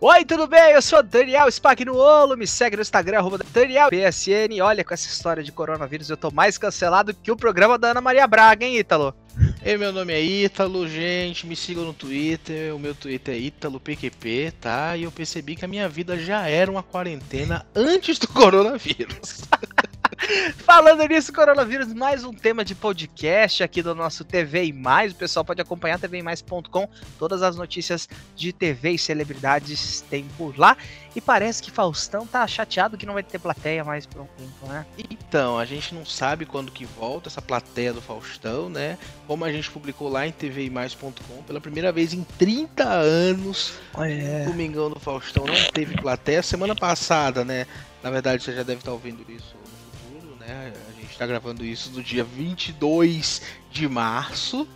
Oi, tudo bem? Eu sou Daniel Spack no Olo, me segue no Instagram, arroba Daniel PSN. Olha, com essa história de coronavírus, eu tô mais cancelado que o programa da Ana Maria Braga, hein, Ítalo? Ei, meu nome é Ítalo, gente, me sigam no Twitter, o meu Twitter é ItaloPQP, tá? E eu percebi que a minha vida já era uma quarentena antes do coronavírus. Falando nisso, coronavírus, mais um tema de podcast aqui do nosso TV e Mais. O pessoal pode acompanhar tvemais.com. Todas as notícias de TV e celebridades tem por lá. E parece que Faustão tá chateado que não vai ter plateia mais por um tempo, né? Então, a gente não sabe quando que volta essa plateia do Faustão, né? Como a gente publicou lá em tvemais.com, pela primeira vez em 30 anos, É. o Domingão do Faustão não teve plateia. Semana passada, né? Na verdade, você já deve estar ouvindo isso né? A gente está gravando isso no dia 22 de março.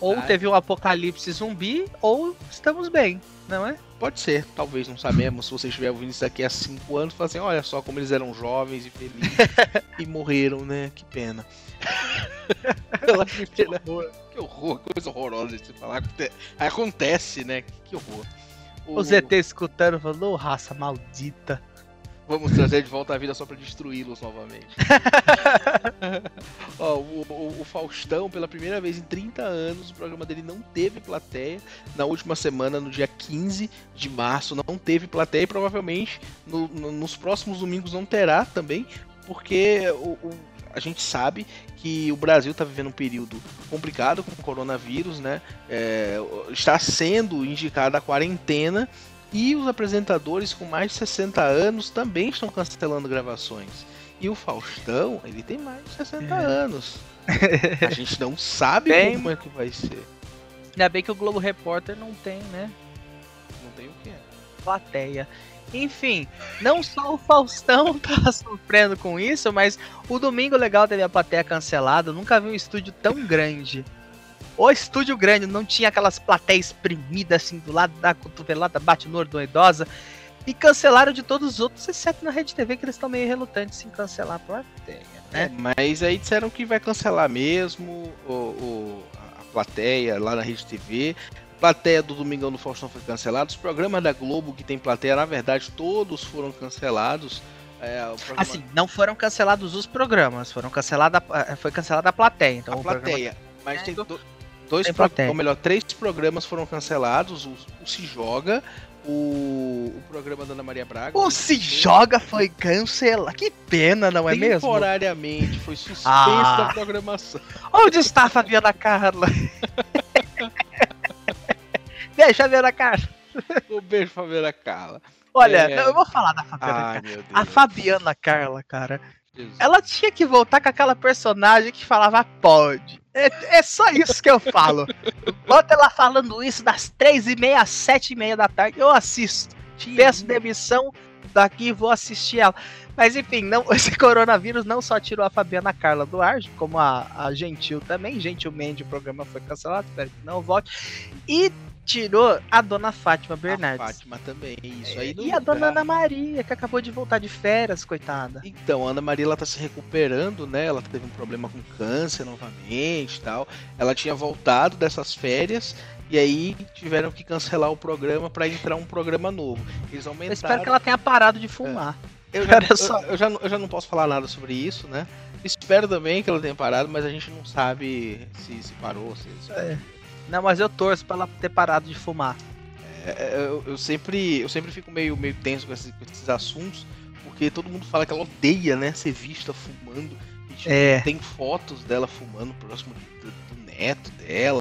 Ou Ai. teve um apocalipse zumbi, ou estamos bem, não é? Pode ser, talvez, não sabemos. Se você estiver ouvindo isso daqui a 5 anos, fala assim: olha só como eles eram jovens e felizes e morreram, né? Que pena. que pena. Que horror, coisa horrorosa de se falar. Aconte- Acontece, né? Que horror. O- O ZT escutando falando, "Ô, raça maldita. Vamos trazer de volta a vida só pra destruí-los novamente. Ó, o, o- o Faustão, pela primeira vez em 30 anos, o programa dele não teve plateia. Na última semana, no dia 15 de março, não teve plateia e provavelmente no- no- nos próximos domingos não terá também, porque o- o- a gente sabe que o Brasil está vivendo um período complicado com o coronavírus, né? É, está sendo indicada a quarentena e os apresentadores com mais de 60 anos também estão cancelando gravações. E o Faustão, ele tem mais de 60 É. anos. A gente não sabe Tem. como é que vai ser. Ainda bem que o Globo Repórter não tem, né? Não tem o que. plateia. Enfim, não só o Faustão tá sofrendo com isso, mas o Domingo Legal teve a plateia cancelada. Eu nunca vi um estúdio tão grande. O estúdio grande não tinha aquelas plateias espremidas assim do lado da cotovelada, bate no ordo idosa. E cancelaram de todos os outros, exceto na Rede TV, que eles estão meio relutantes em cancelar a plateia, É, né? mas aí disseram que vai cancelar mesmo o, o- a plateia lá na Rede TV. A plateia do Domingão do Faustão foi cancelada. Os programas da Globo que tem plateia, na verdade, todos foram cancelados. É, o programa- Assim, não foram cancelados os programas, foram cancelada, eh, foi cancelada a plateia. Então a o programa plateia. Mas É, tem do- dois, pro- ou melhor, três programas foram cancelados. O, o Se Joga, o, o programa da Ana Maria Braga. O Se Joga foi cancelado. Que pena, não é mesmo? Temporariamente foi suspenso Ah. da programação. Onde está a Fabiana Carla? Deixa a Fabiana Carla. Um beijo, Fabiana Carla. Olha, É. não, eu vou falar da Fabiana Ai, Carla. A Fabiana Carla, cara. Ela tinha que voltar com aquela personagem que falava pode. É, é só isso que eu falo. Bota ela falando isso das três e meia às sete e meia da tarde, eu assisto. Peço demissão daqui e vou assistir ela. Mas enfim, não, esse coronavírus não só tirou a Fabiana Carla do ar, como a, a Gentil também. Gentilmente o programa foi cancelado, espero que não volte. E tirou a dona Fátima A Bernardes. Fátima também, isso aí. no e a dona. Ana Maria, que acabou de voltar de férias, coitada. Então, a Ana Maria ela tá se recuperando, né? Ela teve um problema com câncer novamente e tal. Ela tinha voltado dessas férias e aí tiveram que cancelar o programa para entrar um programa novo. Eles Eu aumentaram. espero que ela tenha parado de fumar. Eu já, eu, eu já, não- eu já não posso falar nada sobre isso, né? Espero também que ela tenha parado, mas a gente não sabe se, se parou, se, se- É. Não, mas eu torço pra ela ter parado de fumar. É, eu, eu sempre, eu sempre fico meio, meio tenso com esses, com esses assuntos, porque todo mundo fala que ela odeia, né, ser vista fumando. É. Tem fotos dela fumando próximo do, do neto dela.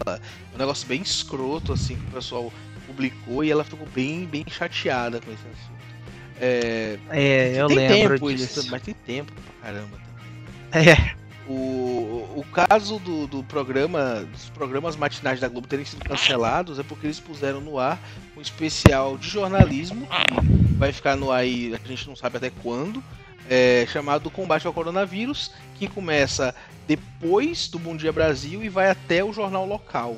Um negócio bem escroto, assim, que o pessoal publicou e ela ficou bem, bem chateada com esse assunto. É, É, eu tem lembro tempo disso. isso, mas tem tempo pra caramba também. É, O, o caso do, do programa, dos programas matinais da Globo terem sido cancelados é porque eles puseram no ar um especial de jornalismo, que vai ficar no ar aí, a gente não sabe até quando, é, chamado Combate ao Coronavírus, que começa depois do Bom Dia Brasil e vai até o jornal local.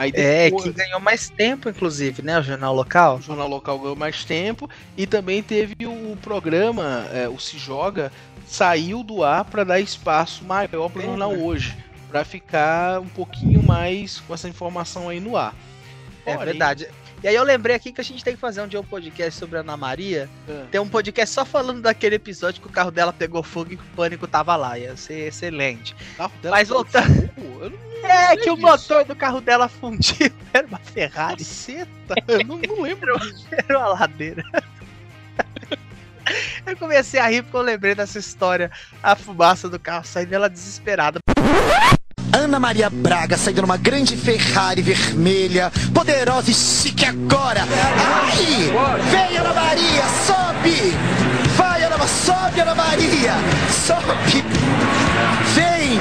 Aí é depois, que ganhou mais tempo, inclusive, né? O jornal local. o jornal local ganhou mais tempo e também teve o programa, é, o Se Joga, saiu do ar para dar espaço maior para o jornal hoje, para ficar um pouquinho mais com essa informação aí no ar. É verdade. E aí eu lembrei aqui que a gente tem que fazer um dia um podcast sobre a Ana Maria. É. Tem um podcast só falando daquele episódio que o carro dela pegou fogo e o pânico tava lá. Ia ser excelente. Mas voltando- É que o motor do carro dela fundiu. Era uma Ferrari. Caceta, eu não, não lembro. Era uma ladeira. Eu comecei a rir porque eu lembrei dessa história. A fumaça do carro saindo ela desesperada. Ana Maria Braga saindo numa grande Ferrari vermelha, poderosa e chique agora. Ai! Vem Ana Maria, sobe! Vai Ana, sobe Ana Maria! Sobe! Vem!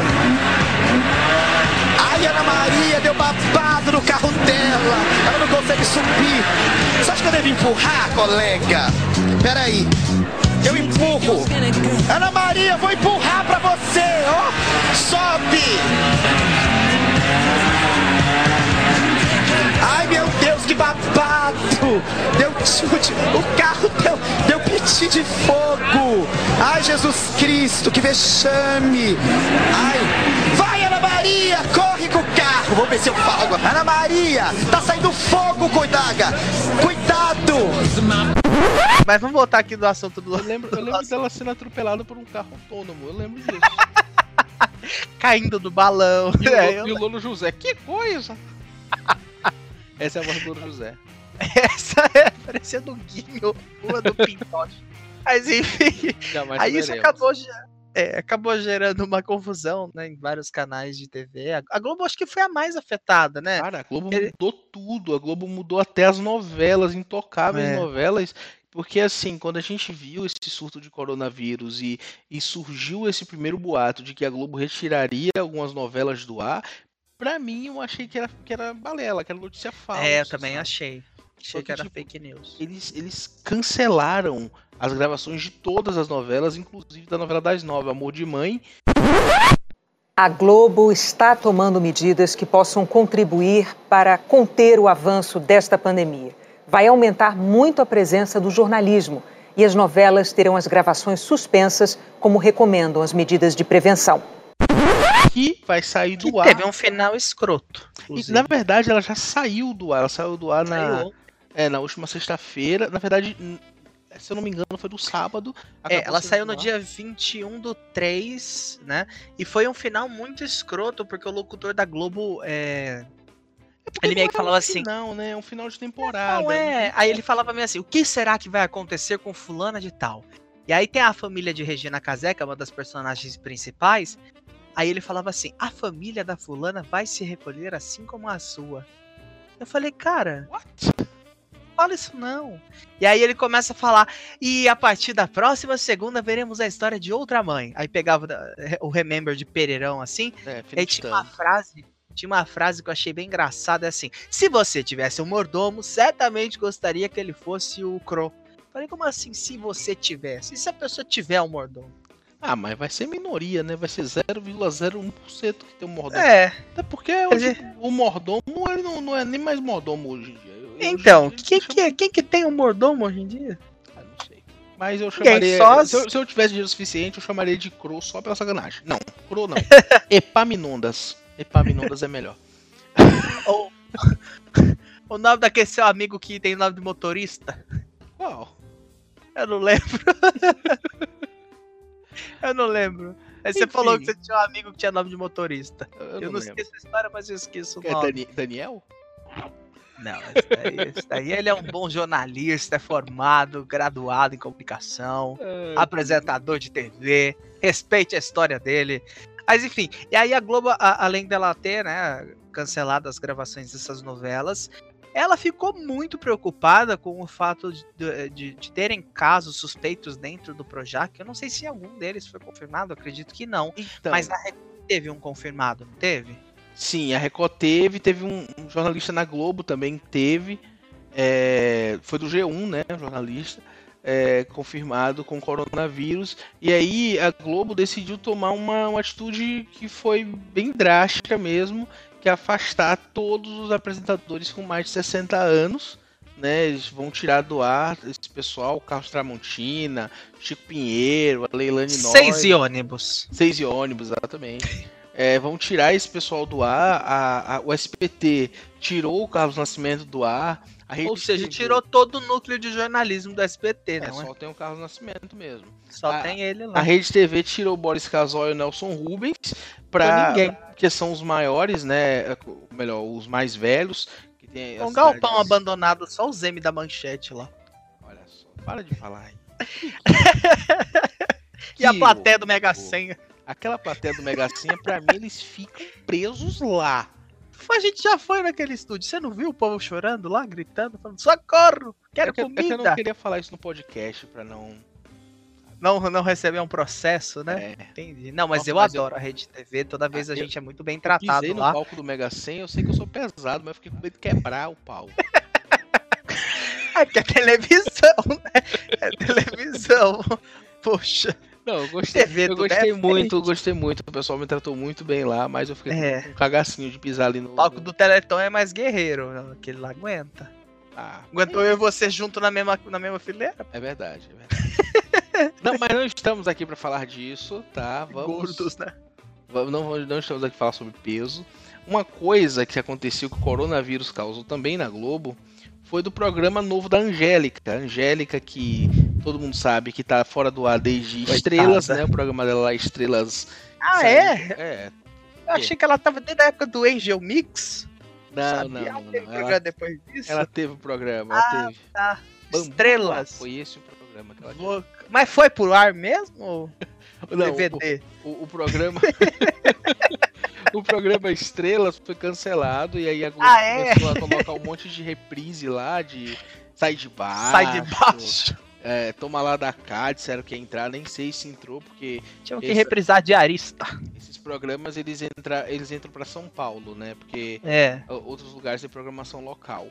Ai, Ana Maria deu babado no carro dela. Ela não consegue subir. Você acha que eu devo empurrar, colega? Peraí. Eu empurro. Ana Maria, vou empurrar pra você, ó. Sobe! Ai, meu Deus, que babado! Deu chute, o carro deu, deu piti de fogo! Ai, Jesus Cristo, que vexame! Ai, vai, Ana Maria, corre com o carro! Vou ver se eu falo. Ana Maria, tá saindo fogo, coitada! Cuidado! Mas vamos voltar aqui do assunto do Eu lembro, eu lembro dela sendo atropelada por um carro autônomo, eu lembro disso. caindo do balão. E o, É, eu- e o Lono José, que coisa! Essa é a voz do Lono José. Essa é parecendo o Guinho, uma do Pintoche. Mas enfim, Jamais aí isso acabou, é, acabou gerando uma confusão né, em vários canais de TV. A- A Globo acho que foi a mais afetada, né? Cara, a Globo Ele- mudou tudo. A Globo mudou até as novelas, intocáveis É. novelas. Porque assim, quando a gente viu esse surto de coronavírus e, e surgiu esse primeiro boato de que a Globo retiraria algumas novelas do ar, pra mim eu achei que era, que era balela, que era notícia falsa. é, eu também sabe? achei. Achei Porque, que era tipo, fake news. Eles, eles cancelaram as gravações de todas as novelas, inclusive da novela das nove, Amor de Mãe. A Globo está tomando medidas que possam contribuir para conter o avanço desta pandemia. Vai aumentar muito a presença do jornalismo e as novelas terão as gravações suspensas, como recomendam as medidas de prevenção. Que vai sair Que do ar. teve um final escroto. E, na verdade, ela já saiu do ar. Ela saiu do ar na, é, na última sexta-feira. Na verdade, se eu não me engano, foi do sábado. É, ela saiu no ar. dia 21 do 3, né? E foi um final muito escroto, porque o locutor da Globo é. É ele meio não que é falava um assim- Final, né? É um final de temporada. Não é. Aí ele falava meio assim: o que será que vai acontecer com fulana de tal? E aí tem a família de Regina Casé, que é uma das personagens principais. Aí ele falava assim: a família da fulana vai se recolher assim como a sua. Eu falei, cara, What? fala isso não. E aí ele começa a falar, e a partir da próxima segunda veremos a história de outra mãe. Aí pegava o Remember de Pereirão assim, É, e aí tinha uma frase, tinha uma frase que eu achei bem engraçada, é assim, se você tivesse um mordomo, certamente gostaria que ele fosse o Crow. Falei, como assim, se você tivesse? E se a pessoa tiver um mordomo? Ah, mas vai ser minoria, né? Vai ser 0,01% que tem um mordomo. É, Até porque Quer o, dizer- o mordomo ele não, não é nem mais mordomo hoje em dia. Eu- então, hoje quem que, é- quem que tem um mordomo hoje em dia? Ah, não sei. Mas eu chamaria. só Se, eu, se eu tivesse dinheiro suficiente, eu chamaria de Crow só pela sacanagem. Não, Crow não. Epaminondas. Epaminondas é melhor. Ou o nome daquele seu amigo que tem nome de motorista? Qual? Eu não lembro. eu não lembro. Aí você Enfim. falou que você tinha um amigo que tinha nome de motorista. Eu, Eu, não não lembro. esqueço a história, mas eu esqueço o É nome. Dani- Daniel? Não, esse daí, esse daí ele é um bom jornalista, é formado, graduado em comunicação, apresentador de TV, respeite a história dele. Mas enfim, e aí a Globo, a- além dela ter, né, cancelado as gravações dessas novelas, ela ficou muito preocupada com o fato de, de- de terem casos suspeitos dentro do Projac. Eu não sei se algum deles foi confirmado, acredito que não. Então, Mas a Record teve um confirmado, não teve? sim, a Record teve, teve um, um jornalista na Globo também teve. é, foi do G1, né? Um jornalista. É, confirmado com coronavírus. E aí a Globo decidiu tomar uma, uma atitude que foi bem drástica mesmo, que é afastar todos os apresentadores com mais de 60 anos. Né, eles vão tirar do ar esse pessoal, Carlos Tramontina, Chico Pinheiro, a Leilani Noy. Seis e ônibus. Seis e ônibus, exatamente. é, vão tirar esse pessoal do ar. A, a, o SPT tirou o Carlos Nascimento do ar. Ou seja, TV, tirou todo o núcleo de jornalismo do SBT, né? É, só tem o Carlos Nascimento mesmo. Só a, tem ele lá. A Rede TV tirou o Boris Casoy e o Nelson Rubens pra, ninguém. que são os maiores, né? Melhor, os mais velhos. Que tem um galpão cidades... abandonado, só o Zeme da manchete lá. Olha só, para de falar aí. e a plateia do Mega Senha. Aquela plateia do Mega Senha, pra mim, eles ficam presos lá. A gente já foi naquele estúdio. Você não viu o povo chorando lá, gritando, falando: socorro! Quero é que, comida! É que eu não queria falar isso no podcast pra não. Não, não receber um processo, né? É. Entendi. Não, mas Nossa, eu mas adoro eu... a Rede TV. Toda vez a gente é muito bem tratado eu lá. no palco do Mega 100, eu sei que eu sou pesado, mas eu fiquei com medo de quebrar o pau. é que é televisão, né? É televisão. Poxa. Não, eu gostei, TV, eu gostei muito, eu gostei muito. O pessoal me tratou muito bem lá, mas eu fiquei é. com um cagacinho de pisar ali no. O palco do Teleton é mais guerreiro, aquele lá aguenta. Ah, Aguentou é eu e você junto na mesma, na mesma fileira? É verdade, é verdade. não, mas não estamos aqui para falar disso, tá? Vamos. Gordos, né? Não, não estamos aqui para falar sobre peso. Uma coisa que aconteceu que o coronavírus causou também na Globo foi do programa novo da Angélica. A Angélica, que todo mundo sabe que tá fora do ar desde Coitada. Estrelas, né? O programa dela lá, Estrelas. Ah, é? É. Eu achei que ela tava desde a época do Angel Mix. Não, não, não. Ela teve não. programa depois disso? Ela teve o programa, ela ah, teve. Tá. Estrelas. Foi esse o programa que ela teve. Mas foi pro ar mesmo? Não, DVD? O, o, o programa. o programa Estrelas foi cancelado e aí a Globo ah, é? começou a colocar um monte de reprise lá, de sai de baixo. Sai de baixo. É, toma lá da cá, disseram que ia entrar, nem sei se entrou, porque. Tinha que esse, reprisar diarista. Esses programas eles, entra, eles entram para São Paulo, né? Porque é. outros lugares têm programação local.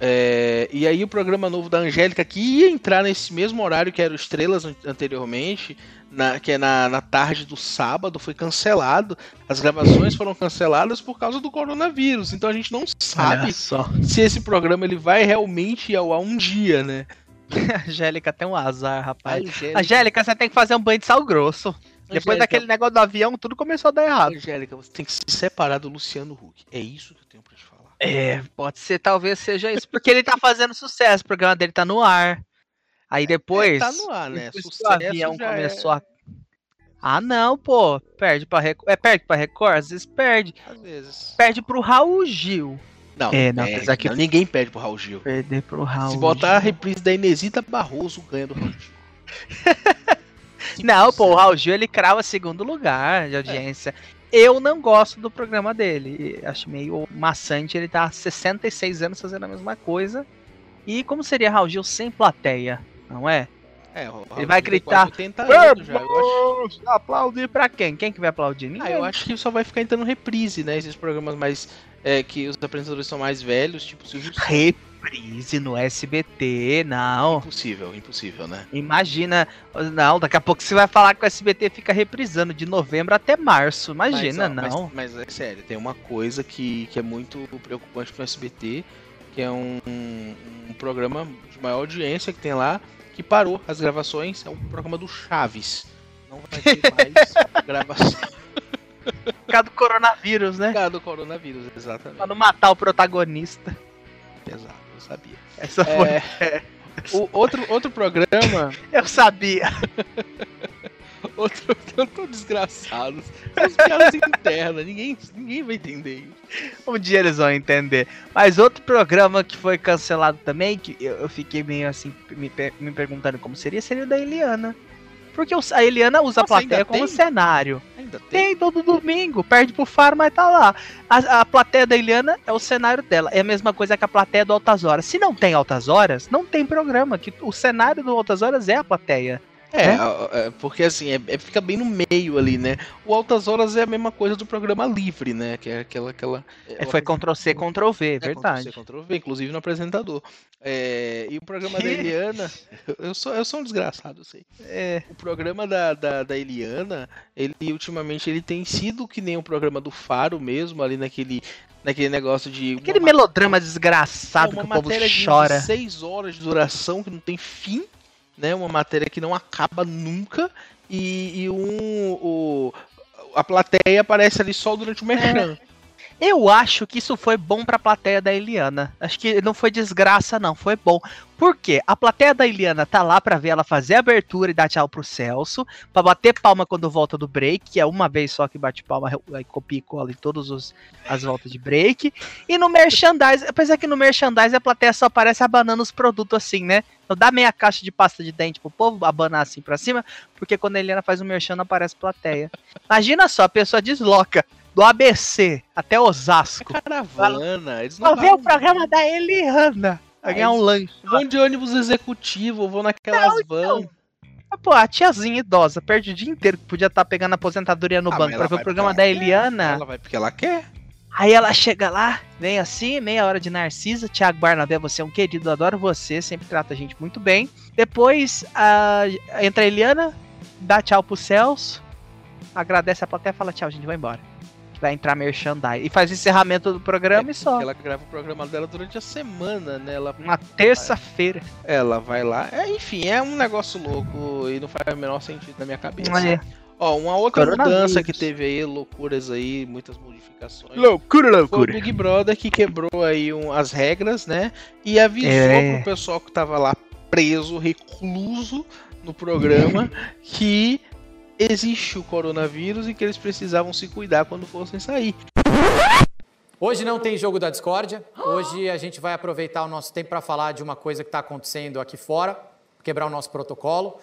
É, e aí o programa novo da Angélica, que ia entrar nesse mesmo horário que era o Estrelas anteriormente, na, que é na, na tarde do sábado, foi cancelado. As gravações foram canceladas por causa do coronavírus. Então a gente não sabe se esse programa ele vai realmente ir ao ar um dia, né? Angélica tem um azar, rapaz. Angélica... Angélica, você tem que fazer um banho de sal grosso. Angélica... Depois daquele negócio do avião, tudo começou a dar errado. Angélica, você tem que se separar do Luciano Huck. É isso que eu tenho pra te falar. É, pode ser, talvez seja isso. Porque ele tá fazendo sucesso, o programa dele tá no ar. Aí depois. É, tá no ar, né? Sucesso o avião começou é... a. Ah, não, pô. Perde pra Record. É, perde pra Record? Às vezes perde. Às vezes. Perde pro Raul Gil. Não, é, não, é, que... não, ninguém perde pro Raul Gil. Perder pro Raul Se botar Gil. a reprise da Inesita Barroso, ganha do Raul Gil. não, pô, o Raul Gil ele crava segundo lugar de audiência. É. Eu não gosto do programa dele. Acho meio maçante. Ele tá há 66 anos fazendo a mesma coisa. E como seria Raul Gil sem plateia? Não é? É, ele vai gritar. Anos já, eu acho... Aplaudir pra quem? Quem que vai aplaudir? Ninguém. Ah, eu acho que só vai ficar entrando reprise, né? Esses programas mais. É, que os apresentadores são mais velhos, tipo Silvio reprise no SBT, não. Impossível, impossível, né? Imagina, não, daqui a pouco você vai falar que o SBT fica reprisando de novembro até março. Imagina, mas, ó, não. Mas, mas, é sério, tem uma coisa que, que é muito preocupante pro SBT, que é um, um programa de maior audiência que tem lá, que parou as gravações, é um programa do Chaves. Não vai ter mais gravação. Por causa do coronavírus, né? Por causa do coronavírus, exatamente. Pra não matar o protagonista. Exato, eu sabia. Essa é, foi. o outro, outro programa. eu sabia. outro, tô desgraçado. São piadas internas, ninguém, ninguém vai entender. Um dia eles vão entender. Mas outro programa que foi cancelado também, que eu, eu fiquei meio assim, me, me perguntando como seria, seria o da Eliana. Porque a Eliana usa Nossa, a plateia como tem? cenário. Ainda tem? Tem todo domingo. Perde pro Faro, mas tá lá. A, a, plateia da Eliana é o cenário dela. É a mesma coisa que a plateia do Altas Horas. Se não tem Altas Horas, não tem programa. Que o cenário do Altas Horas é a plateia. É, é, porque assim, é, é, fica bem no meio ali, né? O Altas Horas é a mesma coisa do programa livre, né? Que é aquela. aquela é, foi Ctrl-C, Ctrl-V, é, verdade. Ctrl-C, Ctrl-V, inclusive no apresentador. É, e o programa da Eliana. eu, sou, eu sou um desgraçado, eu sei. É. O programa da, da, da Eliana, ele ultimamente ele tem sido que nem o programa do Faro mesmo, ali naquele naquele negócio de. Aquele uma, melodrama desgraçado que o povo chora. De seis horas de duração que não tem fim né? Uma matéria que não acaba nunca e, e um, o, a plateia aparece ali só durante o merchan. É. Eu acho que isso foi bom pra plateia da Eliana. Acho que não foi desgraça, não. Foi bom. Por quê? A plateia da Eliana tá lá pra ver ela fazer a abertura e dar tchau pro Celso, pra bater palma quando volta do break, que é uma vez só que bate palma, aí copia e cola em todas as voltas de break. E no merchandise, apesar que no merchandise a plateia só aparece abanando os produtos assim, né? Então dá meia caixa de pasta de dente pro povo abanar assim pra cima, porque quando a Eliana faz o merchan não aparece plateia. Imagina só, a pessoa desloca do ABC até Osasco. É caravana. Eles não ver o programa da Eliana. Vai ganhar um lanche. Vão de ônibus executivo, vão naquelas não, então. vans. Pô, a tiazinha idosa perde o dia inteiro que podia estar tá pegando aposentadoria no ah, banco pra ver o programa da Eliana. Ela vai porque ela quer. Aí ela chega lá, vem assim, meia hora de Narcisa. Tiago Barnabé, você é um querido, adoro você, sempre trata a gente muito bem. Depois uh, entra a Eliana, dá tchau pro Celso, agradece a plateia e fala tchau, a gente vai embora vai entrar merchandise. E faz o encerramento do programa é e só. Ela grava o programa dela durante a semana, né? Ela... Uma terça-feira. Ela vai lá. É, enfim, é um negócio louco e não faz o menor sentido na minha cabeça. É. Ó, uma outra mudança que teve aí, loucuras aí, muitas modificações. Loucura, loucura. Foi o Big Brother que quebrou aí um, as regras, né? E avisou é. pro pessoal que tava lá preso, recluso no programa, que existe o coronavírus e que eles precisavam se cuidar quando fossem sair. Hoje não tem jogo da discórdia. Hoje a gente vai aproveitar o nosso tempo para falar de uma coisa que está acontecendo aqui fora, quebrar o nosso protocolo.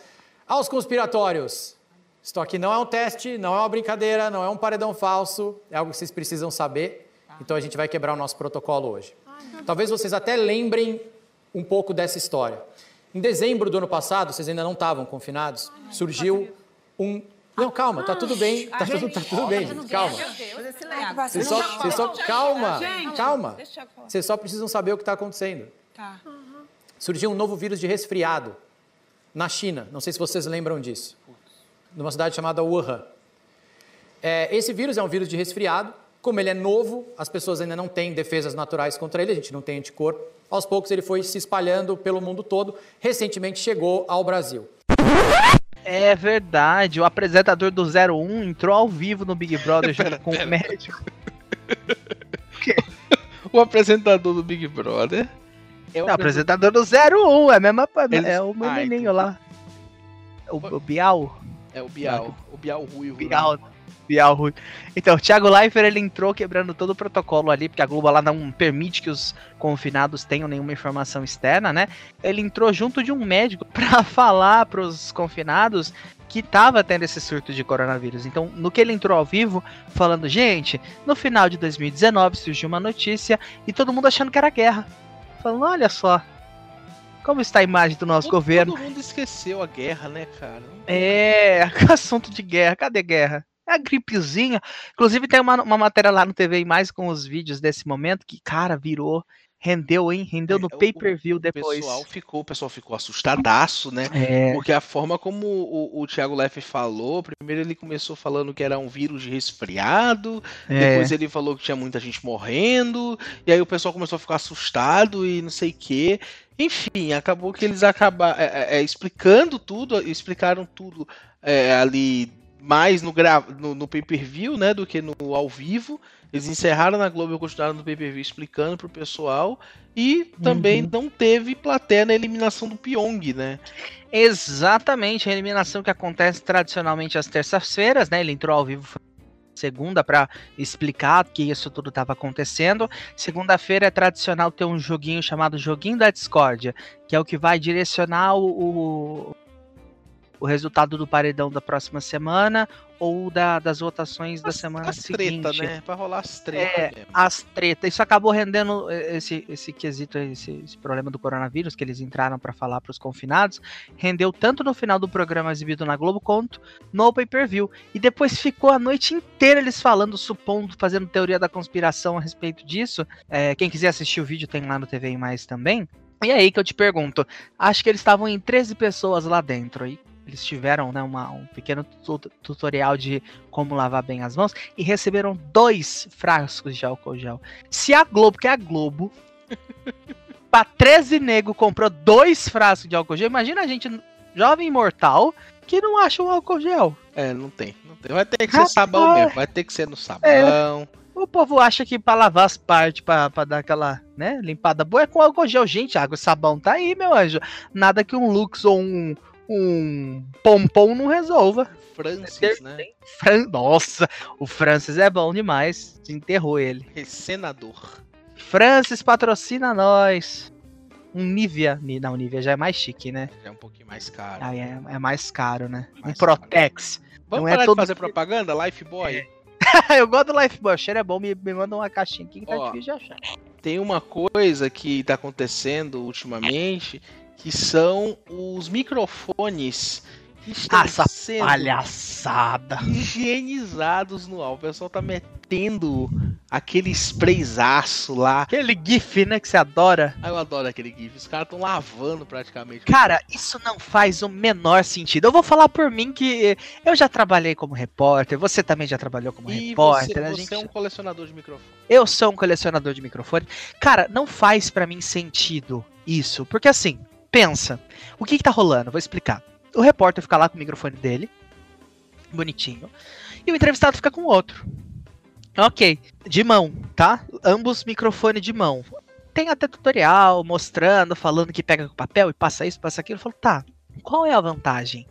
Aos conspiratórios, isso aqui não é um teste, não é uma brincadeira, não é um paredão falso, é algo que vocês precisam saber. Então a gente vai quebrar o nosso protocolo hoje. Talvez vocês até lembrem um pouco dessa história. Em dezembro do ano passado, vocês ainda não estavam confinados, surgiu um. Não, calma, tá tudo bem. Tá tudo, tá tudo bem, gente. Calma. Vocês só, vocês só, calma, calma. Vocês só precisam saber o que está acontecendo. Tá. Surgiu um novo vírus de resfriado na China. Não sei se vocês lembram disso. Numa cidade chamada Wuhan. É, esse vírus é um vírus de resfriado. Como ele é novo, as pessoas ainda não têm defesas naturais contra ele, a gente não tem anticorpo. Aos poucos ele foi se espalhando pelo mundo todo. Recentemente chegou ao Brasil. É verdade, o apresentador do 01 entrou ao vivo no Big Brother junto com o médico. o apresentador do Big Brother é o Não, apresentador do 01, é, mesmo, Eles... é o meu menino lá. O, o Bial. É o Bial, o Bial Ruivo. Bial. Né? Rui. Então, o Thiago Leifert ele entrou quebrando todo o protocolo ali, porque a Globo lá não permite que os confinados tenham nenhuma informação externa, né? Ele entrou junto de um médico para falar para os confinados que tava tendo esse surto de coronavírus. Então, no que ele entrou ao vivo, falando, gente, no final de 2019 surgiu uma notícia e todo mundo achando que era guerra. Falando, olha só, como está a imagem do nosso todo, governo? Todo mundo esqueceu a guerra, né, cara? É, assunto de guerra. Cadê guerra? É a gripezinha. Inclusive tem uma, uma matéria lá no TV Mais com os vídeos desse momento que, cara, virou. Rendeu, hein? Rendeu no é, pay-per-view depois. O pessoal ficou, o pessoal ficou assustadaço, né? É. Porque a forma como o, o Thiago Leff falou, primeiro ele começou falando que era um vírus de resfriado, é. depois ele falou que tinha muita gente morrendo, e aí o pessoal começou a ficar assustado e não sei o quê. Enfim, acabou que eles acabaram é, é, é, explicando tudo, explicaram tudo ali mais no, gra... no, no pay-per-view, né, do que no ao vivo. Eles encerraram na Globo e continuaram no pay-per-view explicando pro pessoal. E também uhum. não teve plateia na eliminação do Pyong, né? Exatamente, a eliminação que acontece tradicionalmente às terças-feiras, né? Ele entrou ao vivo segunda para explicar que isso tudo estava acontecendo. Segunda-feira é tradicional ter um joguinho chamado Joguinho da Discórdia, que é o que vai direcionar o, o resultado do paredão da próxima semana ou da, das votações as, da semana as seguinte. Treta, né? Pra rolar as tretas. É, mesmo. as tretas. Isso acabou rendendo esse, esse quesito, esse, esse problema do coronavírus que eles entraram para falar para os confinados. Rendeu tanto no final do programa exibido na Globo quanto no pay-per-view. E depois ficou a noite inteira eles falando, supondo, fazendo teoria da conspiração a respeito disso. É, quem quiser assistir o vídeo tem lá no TV em Mais também. E aí que eu te pergunto, acho que eles estavam em 13 pessoas lá dentro. E eles tiveram né, uma, um pequeno tutorial de como lavar bem as mãos e receberam dois frascos de álcool gel. Se a Globo, que é a Globo, pra 13 nego comprou dois frascos de álcool gel, imagina a gente jovem imortal que não acha um álcool gel. É, não tem, não tem. Vai ter que ser sabão mesmo, vai ter que ser no sabão. É. O povo acha que pra lavar as partes, pra, pra dar aquela, né, limpada boa é com álcool gel. Gente, água e sabão tá aí, meu anjo. Nada que um Lux ou um, um pompom não resolva. Francis, né? Fran... Nossa, o Francis é bom demais. Enterrou ele. Senador. Francis patrocina nós. Um Nivea. Não, Nivea já é mais chique, né? Já é um pouquinho mais caro. Ah, é, é mais caro, né? Mais um Protex. Caro. Vamos não é parar é todo... de fazer propaganda? Lifeboy? É. eu gosto do Lifeboy. O cheiro é bom. Me, me manda uma caixinha aqui que tá Ó, difícil de achar. Tem uma coisa que tá acontecendo ultimamente que são os microfones que estão ah, Essa sendo palhaçada. higienizados no álbum. O pessoal tá metendo aquele sprayzaço lá. Aquele GIF, né, que você adora. Ah, eu adoro aquele GIF. Os caras estão lavando praticamente. Cara, isso não faz o menor sentido. Eu vou falar por mim que eu já trabalhei como repórter, você também já trabalhou como e repórter. Você, você gente... é um colecionador de microfone. Eu sou um colecionador de microfone. Cara, não faz para mim sentido isso. Porque assim, pensa, o que, que tá rolando? Vou explicar. O repórter fica lá com o microfone dele, bonitinho, e o entrevistado fica com o outro. Ok, de mão, tá? Ambos microfone de mão. Tem até tutorial mostrando, falando que pega com papel e passa isso, passa aquilo. Eu falo, tá, qual é a vantagem?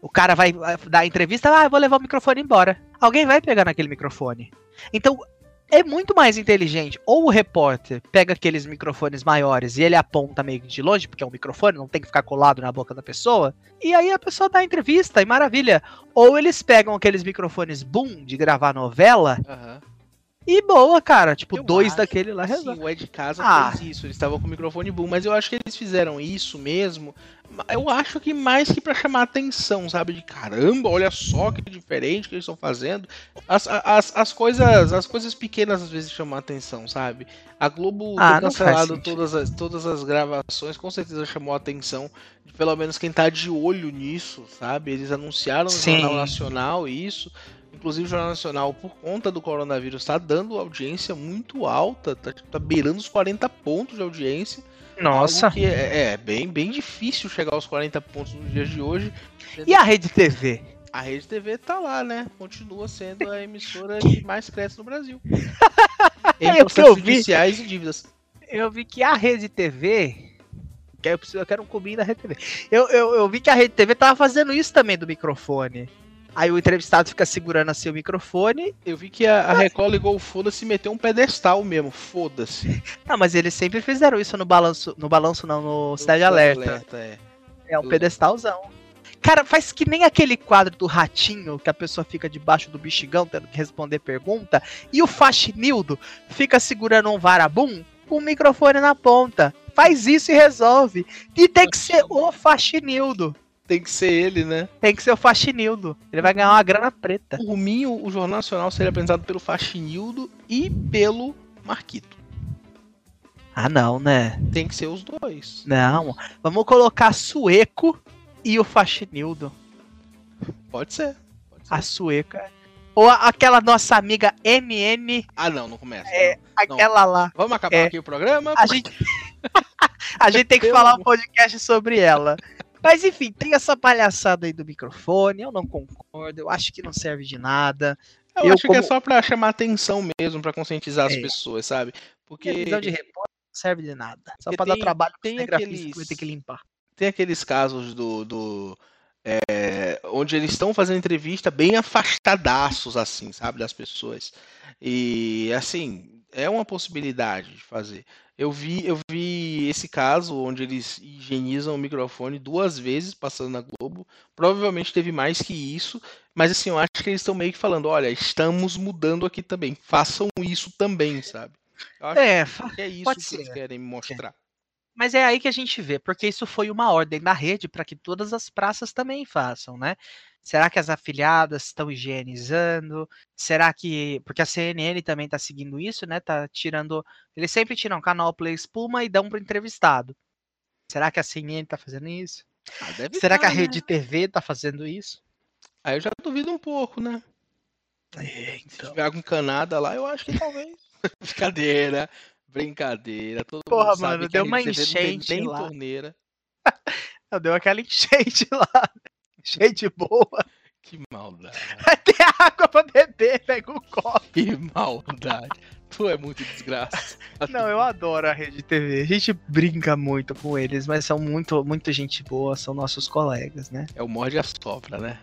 O cara vai dar a entrevista, ah, eu vou levar o microfone embora. Alguém vai pegar naquele microfone. Então, é muito mais inteligente. Ou o repórter pega aqueles microfones maiores e ele aponta meio de longe, porque é um microfone, não tem que ficar colado na boca da pessoa. E aí a pessoa dá a entrevista e maravilha. Ou eles pegam aqueles microfones boom de gravar novela. Uhum. E boa, cara. Tipo, eu dois daquele lá resolve. Sim, o Ed Casa ah. fez isso. Eles estavam com o microfone boom, mas eu acho que eles fizeram isso mesmo eu acho que mais que para chamar atenção, sabe? De caramba, olha só que diferente que eles estão fazendo. As, as, as coisas as coisas pequenas às vezes chamam atenção, sabe? A Globo ah, cancelado todas as, todas as gravações, com certeza chamou atenção de pelo menos quem tá de olho nisso, sabe? Eles anunciaram no Sim. Jornal Nacional isso. Inclusive o Jornal Nacional, por conta do coronavírus, está dando audiência muito alta, tá, tá beirando os 40 pontos de audiência. Nossa. que é, é, bem, bem difícil chegar aos 40 pontos nos dias de hoje. E a Rede TV? A Rede TV tá lá, né? Continua sendo a emissora que mais cresce no Brasil. em eu judiciais e dívidas. Eu vi que a Rede TV. Que eu, preciso, eu quero um cubinho da Rede TV. Eu, eu, eu vi que a Rede TV tava fazendo isso também do microfone. Aí o entrevistado fica segurando assim o microfone. Eu vi que a, a Record ligou o foda-se e meteu um pedestal mesmo, foda-se. Não, mas eles sempre fizeram isso no balanço, no balanço não, no, no Cidade Alerta. Alerta é. é um Eu... pedestalzão. Cara, faz que nem aquele quadro do ratinho que a pessoa fica debaixo do bexigão tendo que responder pergunta e o faxinildo fica segurando um varabum com o microfone na ponta. Faz isso e resolve. E tem que ser o faxinildo. Tem que ser ele, né? Tem que ser o Faxinildo. Ele vai ganhar uma grana preta. Por mim, o Jornal Nacional seria apresentado pelo Faxinildo e pelo Marquito. Ah, não, né? Tem que ser os dois. Não, vamos colocar Sueco e o Faxinildo. Pode ser. Pode ser. A Sueca. Ou aquela nossa amiga MM. Ah, não, não começa. É, não. aquela não. lá. Vamos acabar é, aqui o programa? A gente, a gente tem que falar um podcast sobre ela. Mas enfim, tem essa palhaçada aí do microfone, eu não concordo, eu acho que não serve de nada. Eu, eu acho como... que é só para chamar atenção mesmo, para conscientizar as é. pessoas, sabe? Porque. visão de repórter não serve de nada. Só para dar trabalho tem aqueles... que vai ter que limpar. Tem aqueles casos do. do é, onde eles estão fazendo entrevista bem afastadaços, assim, sabe, das pessoas. E assim, é uma possibilidade de fazer. Eu vi, eu vi esse caso onde eles higienizam o microfone duas vezes passando na Globo. Provavelmente teve mais que isso, mas assim, eu acho que eles estão meio que falando, olha, estamos mudando aqui também. Façam isso também, sabe? é, é isso que eles querem mostrar. Mas é aí que a gente vê, porque isso foi uma ordem da rede para que todas as praças também façam, né? Será que as afiliadas estão higienizando? Será que. Porque a CNN também está seguindo isso, né? Tá tirando. Eles sempre tiram canal Play Espuma e dão para entrevistado. Será que a CNN está fazendo isso? Ah, Será tá, que a né? Rede TV está fazendo isso? Aí eu já duvido um pouco, né? É, então. Se tiver alguma encanada lá, eu acho que talvez. brincadeira, brincadeira. Todo Porra, mano, deu uma enchente. Tem, tem torneira. Eu dei aquela enchente lá. Enchente boa. Que maldade. Tem água pra beber, pega um copo. Que maldade. Tu é muito desgraça. Não, eu adoro a Rede TV. A gente brinca muito com eles, mas são muito, muito gente boa, são nossos colegas, né? É o morde e assopra, né?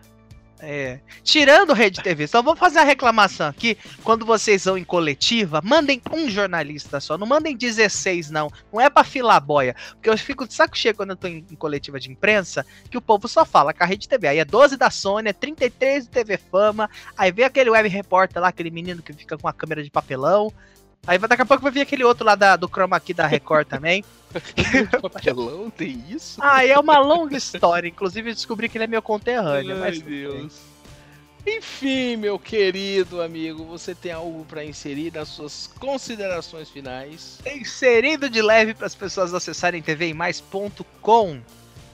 É. Tirando Rede TV, só vou fazer a reclamação aqui. Quando vocês vão em coletiva, mandem um jornalista só. Não mandem 16, não. Não é pra filar boia. Porque eu fico de saco cheio quando eu tô em, em coletiva de imprensa, que o povo só fala com a Rede TV. Aí é 12 da Sony, é 33 do TV Fama. Aí vem aquele web repórter lá, aquele menino que fica com a câmera de papelão. Aí daqui a pouco vai vir aquele outro lá da, do Chroma aqui da Record também. Papelão, tem isso? Ah, é uma longa história. Inclusive, eu descobri que ele é meu conterrâneo. Ai, mas Deus. Enfim, meu querido amigo, você tem algo para inserir nas suas considerações finais? Inserindo de leve para as pessoas acessarem tvmais.com.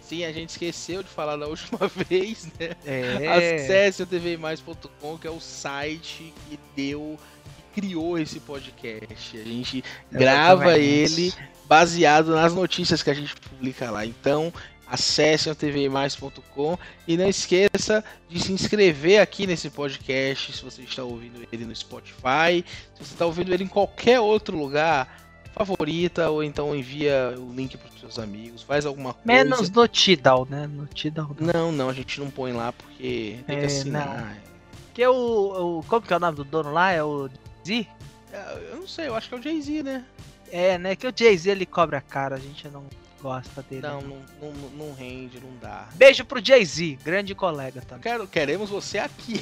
Sim, a gente esqueceu de falar da última vez, né? É. Acesse o tvmais.com, que é o site que deu, criou esse podcast. A gente grava ele baseado nas notícias que a gente publica lá. Então, acesse o tvmais.com e não esqueça de se inscrever aqui nesse podcast se você está ouvindo ele no Spotify, se você está ouvindo ele em qualquer outro lugar, favorita ou então envia o link para os seus amigos, faz alguma coisa. Menos no Tidal, né? No Tidal. Não, não, a gente não põe lá porque tem que É, assinar. Porque o, o. Como que é o nome do dono lá? É o Z? É, Eu não sei, eu acho que é o Jay-Z, né? É, né? Que o Jay-Z ele cobra a cara, a gente não gosta dele. Não, não, não, não rende, não dá. Beijo pro Jay-Z, grande colega também. Quero, queremos você aqui.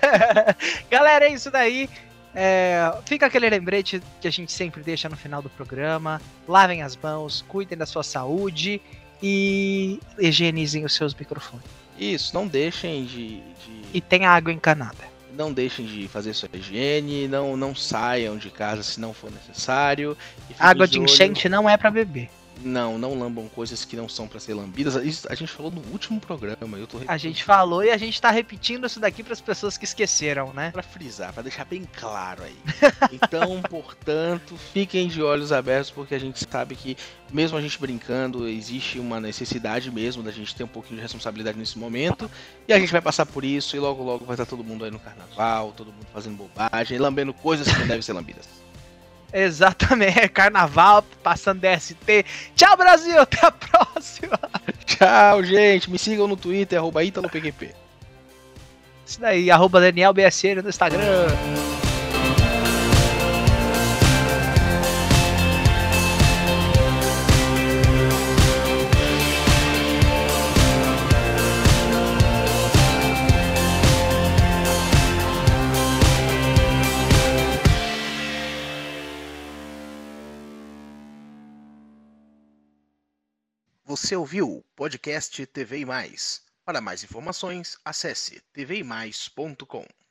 Galera, é isso daí. É, fica aquele lembrete que a gente sempre deixa no final do programa. Lavem as mãos, cuidem da sua saúde e higienizem os seus microfones. Isso, não deixem de, de- E tenha água encanada. Não deixem de fazer sua higiene, não, não saiam de casa se não for necessário. Água de olho- enchente não é pra beber. Não, não lambam coisas que não são pra ser lambidas. Isso a gente falou no último programa, eu tô A gente falou e a gente tá repetindo isso daqui pras pessoas que esqueceram, né? Pra frisar, pra deixar bem claro aí. Então, portanto, fiquem de olhos abertos, porque a gente sabe que, mesmo a gente brincando, existe uma necessidade mesmo da gente ter um pouquinho de responsabilidade nesse momento. E a gente vai passar por isso, e logo logo vai estar todo mundo aí no carnaval, todo mundo fazendo bobagem, lambendo coisas que não devem ser lambidas. Exatamente, é carnaval, passando DST. Tchau, Brasil, até a próxima. Tchau, gente. Me sigam no Twitter, arroba ItaloPQP. Isso daí, arroba Daniel BSN no Instagram. Você ouviu o podcast TV e Mais. Para mais informações, acesse tvemais.com.